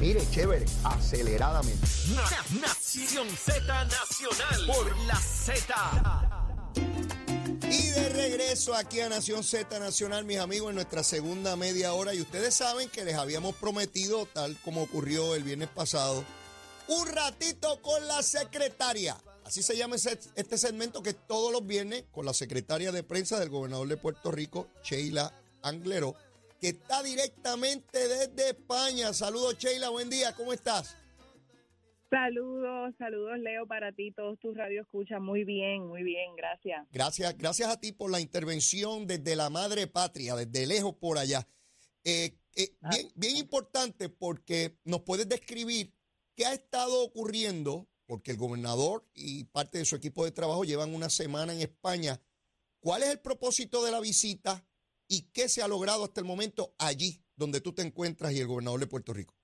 mire, chévere, aceleradamente. Na- Nación Z Nacional por la Z. Y de regreso aquí a Nación Z Nacional, mis amigos, en nuestra segunda media hora. Y ustedes saben que les habíamos prometido, tal como ocurrió el viernes pasado, un ratito con la secretaria. Así se llama este segmento que todos los viernes con la secretaria de prensa del gobernador de Puerto Rico, Sheila Anglero, que está directamente desde España. Saludos, Sheila, buen día, ¿cómo estás? Saludos, saludos Leo para ti, todos tus radio escuchan muy bien, muy bien, gracias. Gracias, gracias a ti por la intervención desde la madre patria, desde lejos por allá. Eh, eh, bien, bien importante porque nos puedes describir qué ha estado ocurriendo, porque el gobernador y parte de su equipo de trabajo llevan una semana en España. ¿Cuál es el propósito de la visita y qué se ha logrado hasta el momento allí donde tú te encuentras y el gobernador de Puerto Rico?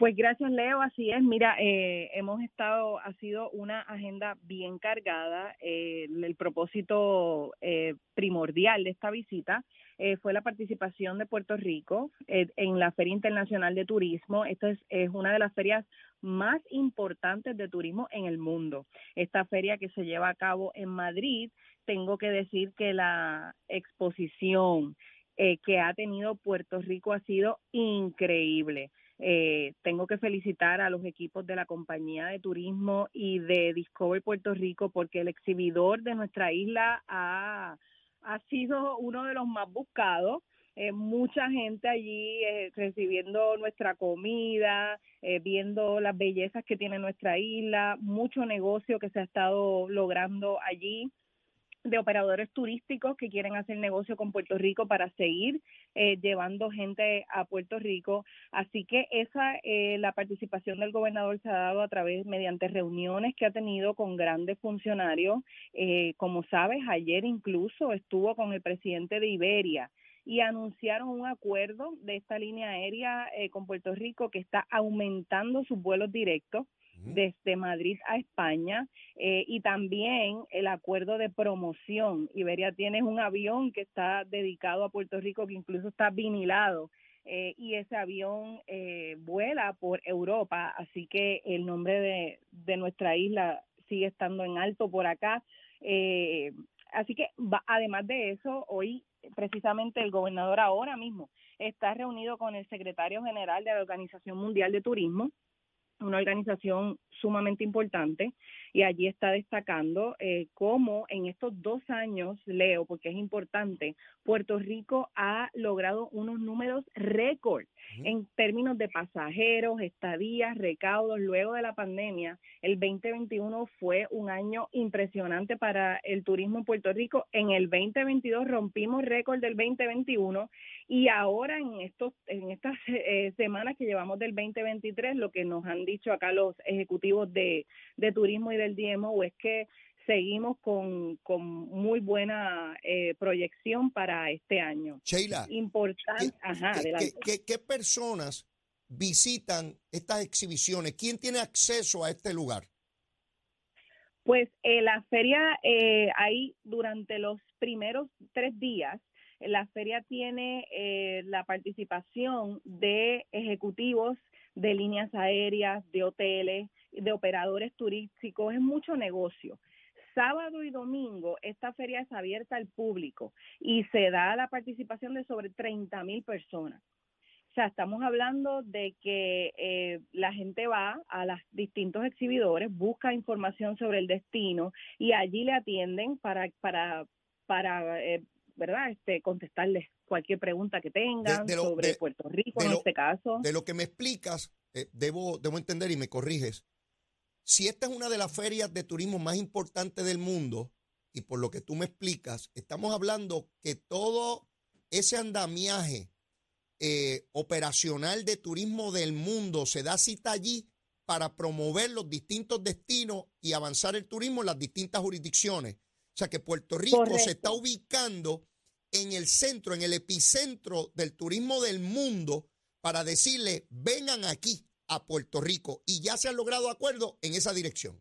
Pues gracias Leo, así es. Mira, eh, hemos estado, ha sido una agenda bien cargada. Eh, el propósito eh, primordial de esta visita eh, fue la participación de Puerto Rico eh, en la Feria Internacional de Turismo. Esta es, es una de las ferias más importantes de turismo en el mundo. Esta feria que se lleva a cabo en Madrid, tengo que decir que la exposición eh, que ha tenido Puerto Rico ha sido increíble. Eh, tengo que felicitar a los equipos de la compañía de turismo y de Discover Puerto Rico porque el exhibidor de nuestra isla ha, ha sido uno de los más buscados. Eh, mucha gente allí eh, recibiendo nuestra comida, eh, viendo las bellezas que tiene nuestra isla, mucho negocio que se ha estado logrando allí de operadores turísticos que quieren hacer negocio con Puerto Rico para seguir eh, llevando gente a Puerto Rico. Así que esa, eh, la participación del gobernador se ha dado a través, mediante reuniones que ha tenido con grandes funcionarios. Eh, como sabes, ayer incluso estuvo con el presidente de Iberia y anunciaron un acuerdo de esta línea aérea eh, con Puerto Rico que está aumentando sus vuelos directos desde Madrid a España eh, y también el acuerdo de promoción. Iberia tiene un avión que está dedicado a Puerto Rico que incluso está vinilado eh, y ese avión eh, vuela por Europa, así que el nombre de, de nuestra isla sigue estando en alto por acá. Eh, así que va- además de eso, hoy precisamente el gobernador ahora mismo está reunido con el secretario general de la Organización Mundial de Turismo, una organización sumamente importante y allí está destacando eh, cómo en estos dos años, Leo, porque es importante, Puerto Rico ha logrado unos números récord en términos de pasajeros, estadías, recaudos. Luego de la pandemia, el 2021 fue un año impresionante para el turismo en Puerto Rico. En el 2022 rompimos récord del 2021 y ahora en estos en estas eh, semanas que llevamos del 2023, lo que nos han dicho acá los ejecutivos de, de turismo y del DMO es que seguimos con, con muy buena eh, proyección para este año. Sheila, Importante, ajá, ¿qué, adelante. qué- qué- qué personas visitan estas exhibiciones? ¿Quién tiene acceso a este lugar? Pues eh, la feria, eh, ahí durante los primeros tres días, la feria tiene eh, la participación de ejecutivos de líneas aéreas, de hoteles, de operadores turísticos, es mucho negocio. Sábado y domingo esta feria es abierta al público y se da la participación de sobre 30 mil personas. O sea, estamos hablando de que eh, la gente va a los distintos exhibidores, busca información sobre el destino y allí le atienden para, para, para eh, ¿verdad? Este, contestarles cualquier pregunta que tengan de lo- sobre de- Puerto Rico en lo- este caso. De lo que me explicas, eh, debo, debo entender y me corriges. Si esta es una de las ferias de turismo más importantes del mundo, y por lo que tú me explicas, estamos hablando que todo ese andamiaje eh, operacional de turismo del mundo se da cita allí para promover los distintos destinos y avanzar el turismo en las distintas jurisdicciones. O sea que Puerto Rico se está ubicando en el centro, en el epicentro del turismo del mundo para decirle, vengan aquí a Puerto Rico. Y ya se han logrado acuerdos en esa dirección.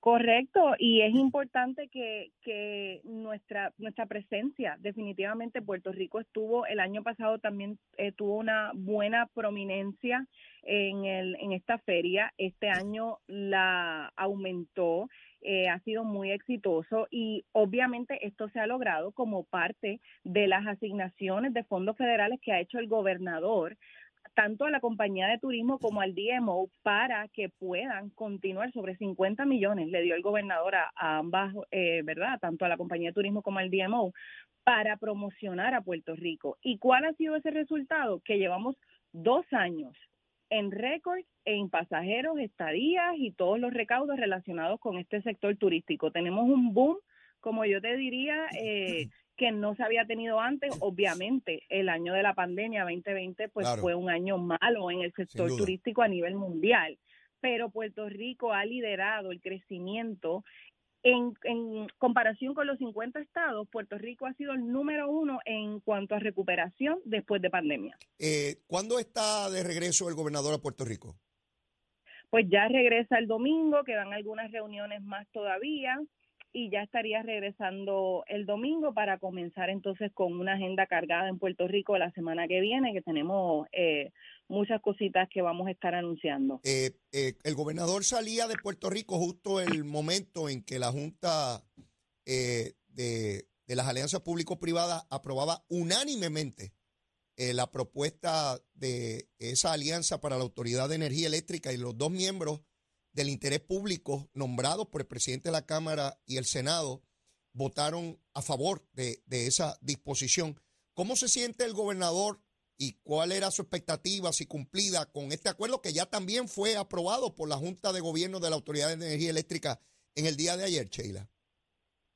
Correcto, y es importante que, que nuestra nuestra presencia, definitivamente Puerto Rico estuvo el año pasado también eh, tuvo una buena prominencia en el en esta feria. Este año la aumentó, eh, ha sido muy exitoso y obviamente esto se ha logrado como parte de las asignaciones de fondos federales que ha hecho el gobernador tanto a la compañía de turismo como al DMO para que puedan continuar sobre 50 millones, le dio el gobernador a, ambas, eh, ¿verdad? Tanto a la compañía de turismo como al DMO para promocionar a Puerto Rico. ¿Y cuál ha sido ese resultado? Que llevamos dos años en récord en pasajeros, estadías y todos los recaudos relacionados con este sector turístico. Tenemos un boom, como yo te diría, eh, que no se había tenido antes. Obviamente, el año de la pandemia 2020 pues fue un año malo en el sector turístico a nivel mundial, pero Puerto Rico ha liderado el crecimiento en, en, comparación con los 50 estados, Puerto Rico ha sido el número uno en cuanto a recuperación después de pandemia. Eh, ¿Cuándo está de regreso el gobernador a Puerto Rico? Pues ya regresa el domingo, quedan algunas reuniones más todavía y ya estaría regresando el domingo para comenzar entonces con una agenda cargada en Puerto Rico la semana que viene, que tenemos eh, muchas cositas que vamos a estar anunciando. Eh, eh, el gobernador salía de Puerto Rico justo el momento en que la Junta de, de, las Alianzas Público-Privadas aprobaba unánimemente la propuesta de esa alianza para la Autoridad de Energía Eléctrica y los dos miembros del interés público nombrados por el presidente de la Cámara y el Senado votaron a favor de, esa disposición. ¿Cómo se siente el gobernador y cuál era su expectativa, si cumplida con este acuerdo que ya también fue aprobado por la Junta de Gobierno de la Autoridad de Energía Eléctrica en el día de ayer, Sheila?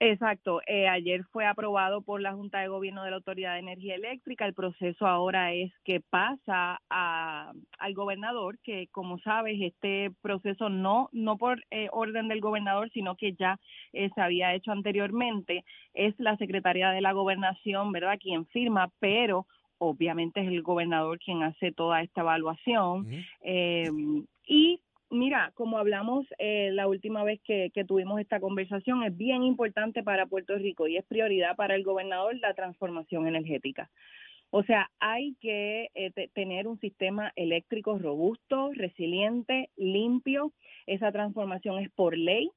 Exacto. Eh, ayer fue aprobado por la Junta de Gobierno de la Autoridad de Energía Eléctrica. El proceso ahora es que pasa a, al gobernador, que como sabes, este proceso no, no por eh, orden del gobernador, sino que ya eh, se había hecho anteriormente. Es la Secretaría de la Gobernación, ¿verdad?, quien firma, pero obviamente es el gobernador quien hace toda esta evaluación. y Mira, como hablamos eh, la última vez que, tuvimos esta conversación, es bien importante para Puerto Rico y es prioridad para el gobernador la transformación energética. O sea, hay que eh, tener un sistema eléctrico robusto, resiliente, limpio. Esa transformación es por ley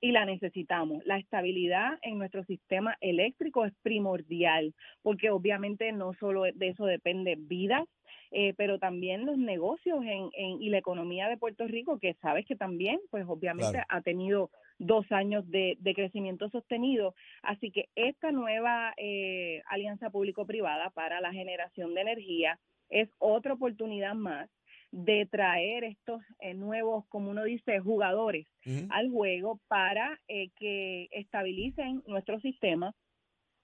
y la necesitamos. La estabilidad en nuestro sistema eléctrico es primordial porque obviamente no solo de eso depende vidas, eh, pero también los negocios en, y la economía de Puerto Rico, que sabes que también, pues obviamente ha tenido dos años de, crecimiento sostenido. Así que esta nueva eh, alianza público-privada para la generación de energía es otra oportunidad más de traer estos eh, nuevos, como uno dice, jugadores al juego para que estabilicen nuestro sistema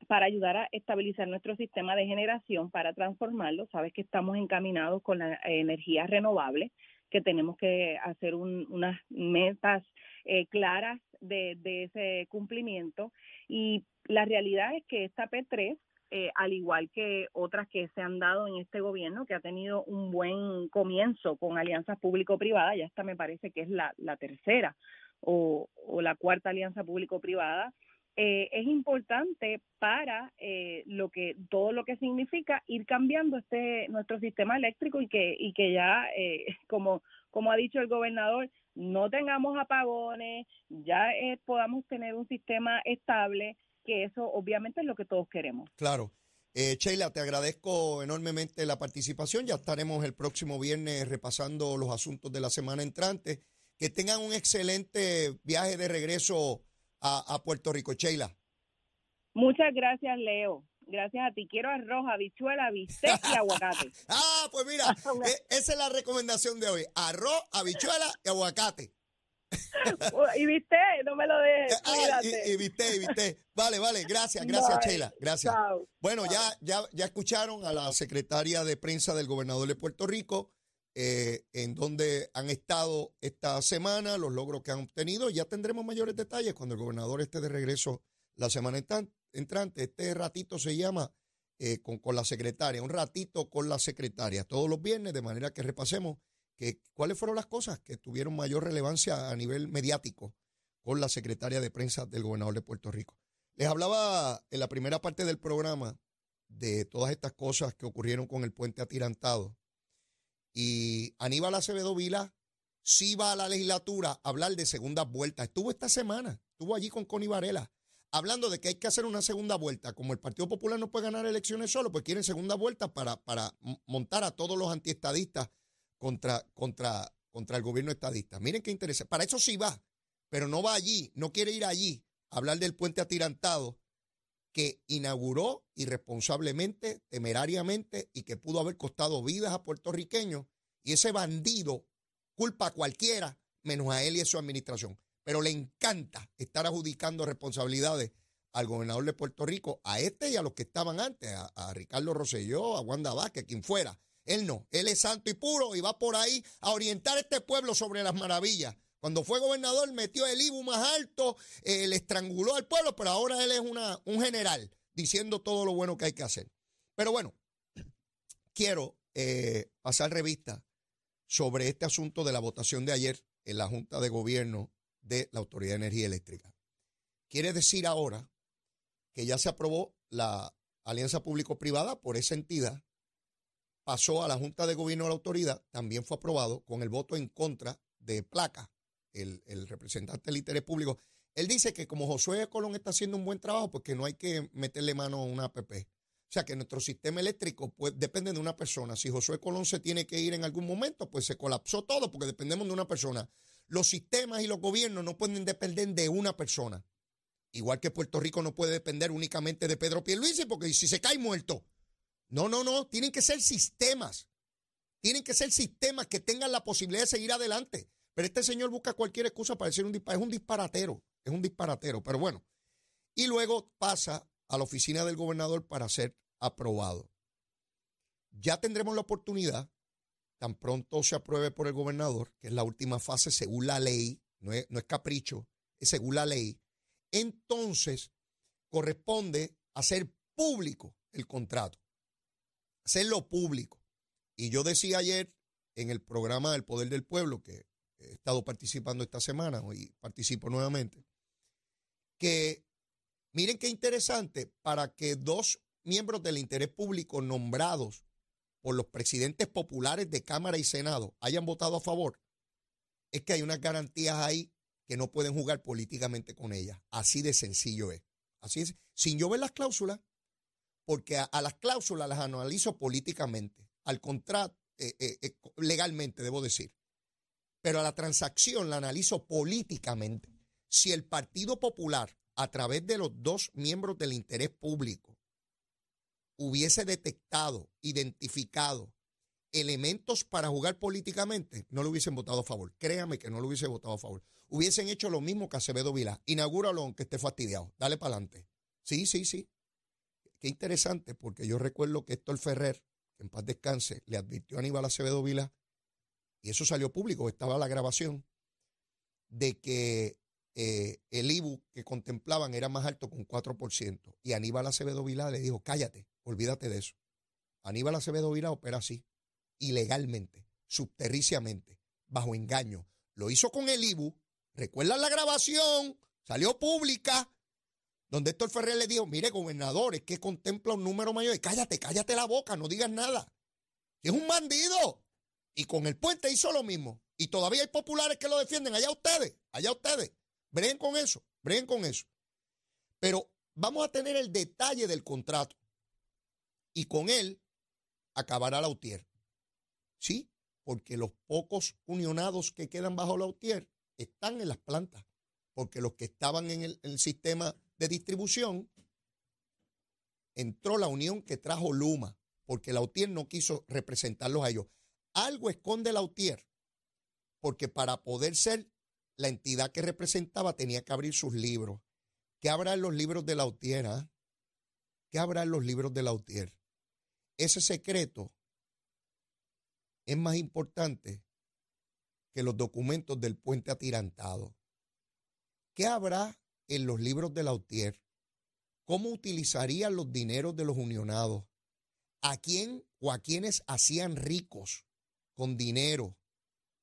para ayudar a estabilizar nuestro sistema de generación, para transformarlo. Sabes que estamos encaminados con la energía renovable, que tenemos que hacer unas metas eh, claras de, ese cumplimiento. Y la realidad es que esta P3, eh, al igual que otras que se han dado en este gobierno, que ha tenido un buen comienzo con alianzas público-privadas, ya esta me parece que es la, tercera o, o la cuarta alianza público-privada, eh, es importante para eh, lo que todo lo que significa ir cambiando este nuestro sistema eléctrico y que y que ya eh, como como ha dicho el gobernador no tengamos apagones ya podamos tener un sistema estable que eso obviamente es lo que todos queremos claro Sheila, te agradezco enormemente la participación. Ya estaremos el próximo viernes repasando los asuntos de la semana entrante. Que tengan un excelente viaje de regreso a, Puerto Rico. Sheila. Muchas gracias, Leo. Gracias a ti. Quiero arroz, habichuela, bistec y aguacate. ah, pues mira, e, esa es la recomendación de hoy. Arroz, habichuela y aguacate. Y viste, no me lo dejes. Ah, y, y, viste, y viste. Vale, vale, gracias, gracias, Chela, gracias. Bueno, ya, ya, ya escucharon a la secretaria de prensa del gobernador de Puerto Rico, eh, en donde han estado esta semana, los logros que han obtenido. Ya tendremos mayores detalles cuando el gobernador esté de regreso la semana entrante. Este ratito se llama eh, con, con la secretaria, un ratito con la secretaria, todos los viernes, de manera que repasemos cuáles fueron las cosas que tuvieron mayor relevancia a nivel mediático con la secretaria de prensa del gobernador de Puerto Rico. Les hablaba en la primera parte del programa de todas estas cosas que ocurrieron con el puente atirantado. Y Aníbal Acevedo Vila sí va a la legislatura a hablar de segundas vueltas. Estuvo esta semana, estuvo allí con Connie Varela, hablando de que hay que hacer una segunda vuelta. Como el Partido Popular no puede ganar elecciones solo, pues quieren segunda vuelta para, para montar a todos los antiestadistas contra, contra, contra el gobierno estadista. Miren qué interesante. Para eso sí va, pero no va allí, no quiere ir allí a hablar del puente atirantado que inauguró irresponsablemente, temerariamente y que pudo haber costado vidas a puertorriqueños. Y ese bandido culpa a cualquiera menos a él y a su administración. Pero le encanta estar adjudicando responsabilidades al gobernador de Puerto Rico, a este y a los que estaban antes, a, a Ricardo Rosselló, a Wanda Vázquez, quien fuera. Él no, él es santo y puro y va por ahí a orientar a este pueblo sobre las maravillas. Cuando fue gobernador metió el IBU más alto, eh, le estranguló al pueblo, pero ahora él es una, un general diciendo todo lo bueno que hay que hacer. Pero bueno, quiero eh, pasar revista sobre este asunto de la votación de ayer en la Junta de Gobierno de la Autoridad de Energía Eléctrica. Quiere decir ahora que ya se aprobó la alianza público-privada por esa entidad pasó a la Junta de Gobierno de la Autoridad, también fue aprobado con el voto en contra de Placa, el, representante del interés público. Él dice que como Josué Colón está haciendo un buen trabajo, pues que no hay que meterle mano a una APP. O sea que nuestro sistema eléctrico pues, depende de una persona. Si Josué Colón se tiene que ir en algún momento, pues se colapsó todo porque dependemos de una persona. Los sistemas y los gobiernos no pueden depender de una persona. Igual que Puerto Rico no puede depender únicamente de Pedro Pierluisi, porque si se cae muerto, no, no, no, tienen que ser sistemas. Tienen que ser sistemas que tengan la posibilidad de seguir adelante. Pero este señor busca cualquier excusa para decir un disparatero. Es un disparatero, es un disparatero. Pero bueno, y luego pasa a la oficina del gobernador para ser aprobado. Ya tendremos la oportunidad, tan pronto se apruebe por el gobernador, que es la última fase según la ley, no es, no es capricho, es según la ley, entonces corresponde hacer público el contrato hacerlo público. Y yo decía ayer en el programa del Poder del Pueblo, que he estado participando esta semana, hoy participo nuevamente, que miren qué interesante, para que dos miembros del interés público nombrados por los presidentes populares de Cámara y Senado hayan votado a favor, es que hay unas garantías ahí que no pueden jugar políticamente con ellas. Así de sencillo es. Así es. Sin yo ver las cláusulas, porque a, las cláusulas las analizo políticamente, al contrato, eh, eh, eh, legalmente, debo decir. Pero a la transacción la analizo políticamente. Si el Partido Popular, a través de los dos miembros del interés público, hubiese detectado, identificado elementos para jugar políticamente, no lo hubiesen votado a favor. Créame que no lo hubiesen votado a favor. Hubiesen hecho lo mismo que Acevedo Vilá. Inaugúralo aunque esté fastidiado. Dale para adelante. Sí, sí, sí. Qué interesante, porque yo recuerdo que Héctor Ferrer, en paz descanse, le advirtió a Aníbal Acevedo Vila, y eso salió público, estaba la grabación, de que eh, el IBU que contemplaban era más alto con 4%. Y Aníbal Acevedo Vila le dijo, cállate, olvídate de eso. Aníbal Acevedo Vila opera así, ilegalmente, subterriciamente, bajo engaño. Lo hizo con el IBU, recuerdan la grabación, salió pública, donde Héctor Ferrer le dijo, mire, gobernador, es que contempla un número mayor. cállate, cállate la boca, no digas nada. es un bandido. Y con el puente hizo lo mismo. Y todavía hay populares que lo defienden. Allá ustedes, allá ustedes. Breguen con eso, breguen con eso. Pero vamos a tener el detalle del contrato. Y con él acabará la UTIER. ¿Sí? Porque los pocos unionados que quedan bajo la UTIER están en las plantas. Porque los que estaban en el sistema de distribución, entró la unión que trajo Luma, porque la UTIER no quiso representarlos a ellos. Algo esconde la UTIER, porque para poder ser la entidad que representaba tenía que abrir sus libros. ¿Qué habrá en los libros de Lautier? ah? ¿Qué habrá en los libros de Lautier? Ese secreto es más importante que los documentos del puente atirantado. ¿Qué habrá en los libros de Lautier? ¿Cómo utilizarían los dineros de los unionados? ¿A quién o a quiénes hacían ricos con dinero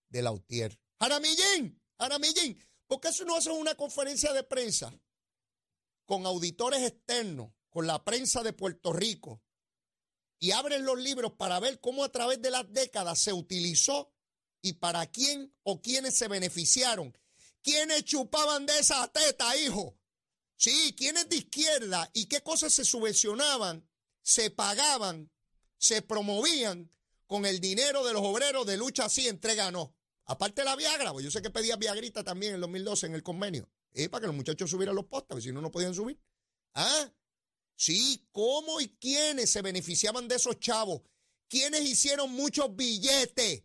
de Lautier? Jaramillín, Jaramillín, ¿por qué eso no hacen una conferencia de prensa con auditores externos, con la prensa de Puerto Rico, y abren los libros para ver cómo a través de las décadas se utilizó y para quién o quiénes se beneficiaron? ¿Quiénes chupaban de esa teta, hijo? Sí, ¿quiénes de izquierda y qué cosas se subvencionaban, se pagaban, se promovían con el dinero de los obreros de lucha así, entrega no? Aparte la Viagra, pues yo sé que pedía Viagrita también en el 2012 en el convenio. Para que los muchachos subieran los postes, si no, no podían subir. ¿Ah? Sí, ¿cómo y quiénes se beneficiaban de esos chavos? ¿Quiénes hicieron muchos billetes?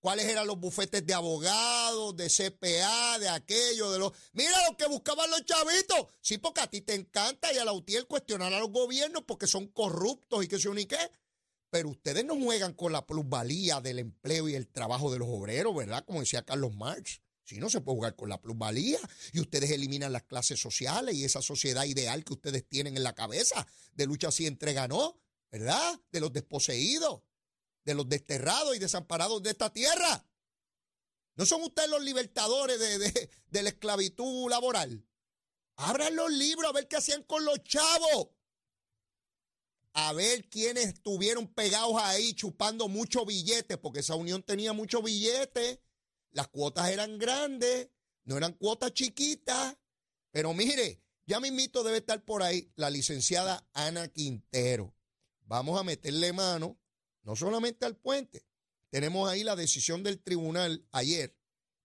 ¿Cuáles eran los bufetes de abogados, de CPA, de aquello, de los... Mira lo que buscaban los chavitos. Sí, porque a ti te encanta y a la UTIEL cuestionar a los gobiernos porque son corruptos y yo ni qué. Pero ustedes no juegan con la plusvalía del empleo y el trabajo de los obreros, ¿verdad? Como decía Carlos Marx. Si no se puede jugar con la plusvalía y ustedes eliminan las clases sociales y esa sociedad ideal que ustedes tienen en la cabeza de lucha así entrega no, ¿verdad? De los desposeídos, de los desterrados y desamparados de esta tierra. ¿No son ustedes los libertadores de, de, la esclavitud laboral? Abran los libros a ver qué hacían con los chavos. A ver quiénes estuvieron pegados ahí chupando muchos billetes, porque esa unión tenía muchos billetes. Las cuotas eran grandes, no eran cuotas chiquitas. Pero mire, ya mismito debe estar por ahí la licenciada Ana Quintero. Vamos a meterle mano, no solamente al puente. Tenemos ahí la decisión del tribunal ayer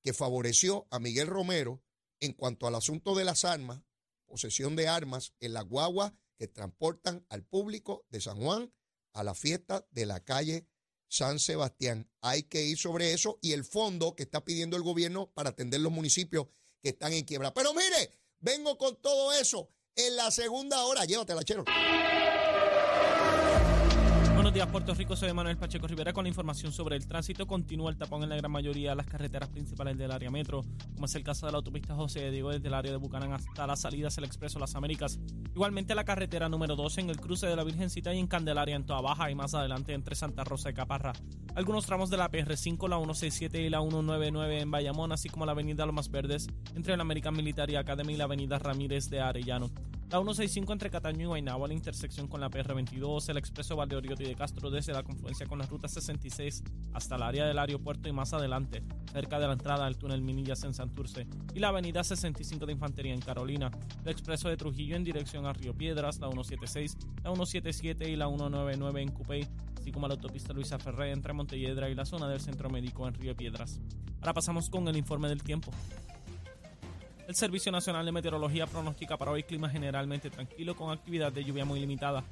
que favoreció a Miguel Romero en cuanto al asunto de las armas, posesión de armas en la guagua que transportan al público de San Juan a la fiesta de la calle San Sebastián. Hay que ir sobre eso y el fondo que está pidiendo el gobierno para atender los municipios que están en quiebra. Pero mire, vengo con todo eso en la segunda hora. Llévatela, chero. Días, Puerto Rico. Soy Manuel Pacheco Rivera con la información sobre el tránsito. Continúa el tapón en la gran mayoría de las carreteras principales del área metro, como es el caso de la autopista José de Diego desde el área de Bucanán hasta las salidas del Expreso Las Américas. Igualmente la carretera número 12 en el cruce de la Virgencita y en Candelaria en Toa Baja y más adelante entre Santa Rosa y Caparra. Algunos tramos de la PR5, la 167 y la 199 en Bayamón, así como la avenida Lomas Verdes entre la American Military Academy y la avenida Ramírez de Arellano. La 165 entre Cataño y Guaynabo, la intersección con la PR22, el expreso Valdeoriotti de Castro desde la confluencia con la ruta 66 hasta el área del aeropuerto y más adelante, cerca de la entrada del túnel Minillas en Santurce, y la avenida 65 de Infantería en Carolina, el expreso de Trujillo en dirección a Río Piedras, la 176, la 177 y la 199 en Cupey, así como la autopista Luisa Ferré entre Montelledra y la zona del Centro Médico en Río Piedras. Ahora pasamos con el informe del tiempo. El Servicio Nacional de Meteorología pronostica para hoy clima generalmente tranquilo con actividad de lluvia muy limitada.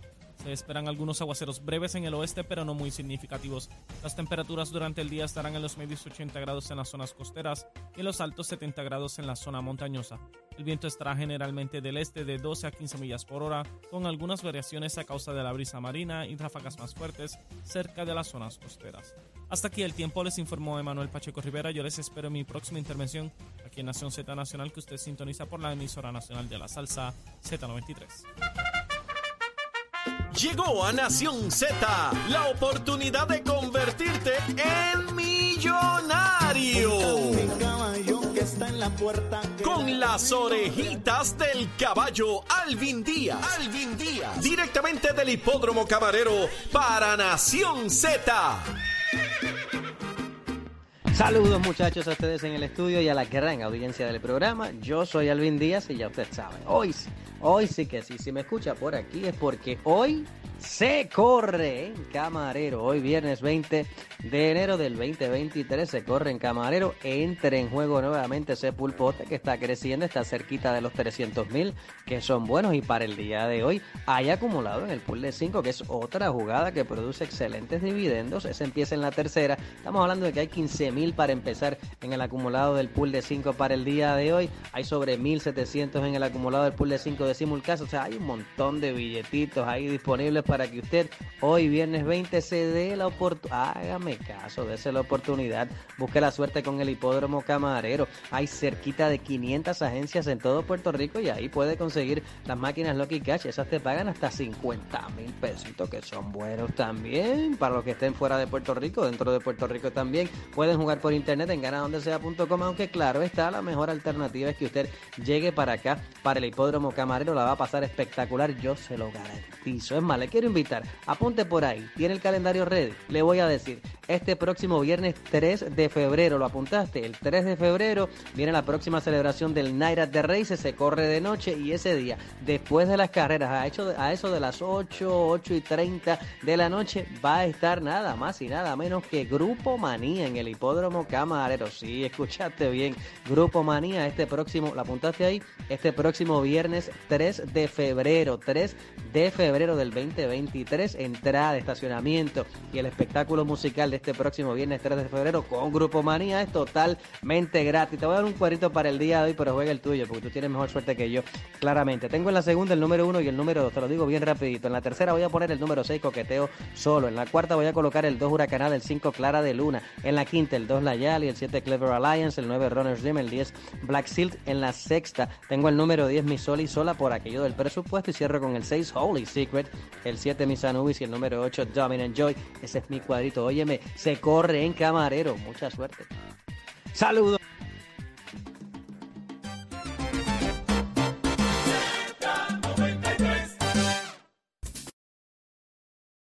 Se esperan algunos aguaceros breves en el oeste, pero no muy significativos. Las temperaturas durante el día estarán en los medios 80 grados en las zonas costeras y en los altos 70 grados en la zona montañosa. El viento estará generalmente del este de 12 a 15 millas por hora, con algunas variaciones a causa de la brisa marina y ráfagas más fuertes cerca de las zonas costeras. Hasta aquí el tiempo, les informó Emanuel Pacheco Rivera. Yo les espero en mi próxima intervención aquí en Nación Z Nacional, que usted sintoniza por la emisora nacional de la salsa Z93. Llegó a Nación Z la oportunidad de convertirte en millonario. Con las orejitas del caballo Alvin Díaz. Alvin Díaz. Directamente del hipódromo camarero para Nación Z. Saludos muchachos a ustedes en el estudio y a la gran audiencia del programa. Yo soy Alvin Díaz y ya usted sabe, hoy sí, hoy sí que sí, si me escucha por aquí es porque hoy se corre en Camarero. Hoy viernes 20 de enero del 2023 se corre en Camarero. Entra en juego nuevamente ese pulpote que está creciendo, está cerquita de los 300 mil, que son buenos. Y para el día de hoy hay acumulado en el pool de 5, que es otra jugada que produce excelentes dividendos. Ese empieza en la tercera. Estamos hablando de que hay 15 mil para empezar en el acumulado del pool de 5 para el día de hoy. Hay sobre 1700 en el acumulado del pool de 5 de Simulcast. O sea, hay un montón de billetitos ahí disponibles para que usted hoy, viernes 20, se dé la oportunidad. Hágame caso, dése la oportunidad. Busque la suerte con el hipódromo camarero. Hay cerquita de 500 agencias en todo Puerto Rico y ahí puede conseguir las máquinas Lucky Cash. Esas te pagan hasta 50 mil pesitos, que son buenos también para los que estén fuera de Puerto Rico, dentro de Puerto Rico también. Pueden jugar por internet en ganadondesea.com, aunque claro está, la mejor alternativa es que usted llegue para acá, para el hipódromo camarero. La va a pasar espectacular, yo se lo garantizo. Es más, le quiero invitar, apunte por ahí, tiene el calendario ready. Le voy a decir, este próximo viernes 3 de febrero. ¿Lo apuntaste? El 3 de febrero viene la próxima celebración del at the Races, se corre de noche y ese día, después de las carreras, a, eso de las 8, 8 y 30 de la noche, va a estar nada más y nada menos que Grupo Manía en el Hipódromo Camarero. Sí, escuchaste bien. Grupo Manía este próximo, ¿lo apuntaste ahí? Este próximo viernes 3 de febrero, 3 de febrero del 2023, entrada, estacionamiento y el espectáculo musical este próximo viernes 3 de febrero con Grupo Manía es totalmente gratis. Te voy a dar un cuadrito para el día de hoy, pero juega el tuyo porque tú tienes mejor suerte que yo, claramente. Tengo en la segunda el número 1 y el número 2, te lo digo bien rapidito. En la tercera voy a poner el número 6, Coqueteo Solo. En la cuarta voy a colocar el 2, Huracanal, el 5, Clara de Luna. En la quinta, el 2, La Yali, el 7, Clever Alliance, el 9, Runner's Dream, el 10, Black Silt. En la sexta tengo el número 10, Mi Sol y Sola por aquello del presupuesto y cierro con el 6, Holy Secret, el 7, Miss Anubis y el número 8, Dominant Joy. Ese es mi cuadrito. Óyeme, se corre en camarero. Mucha suerte. Saludos.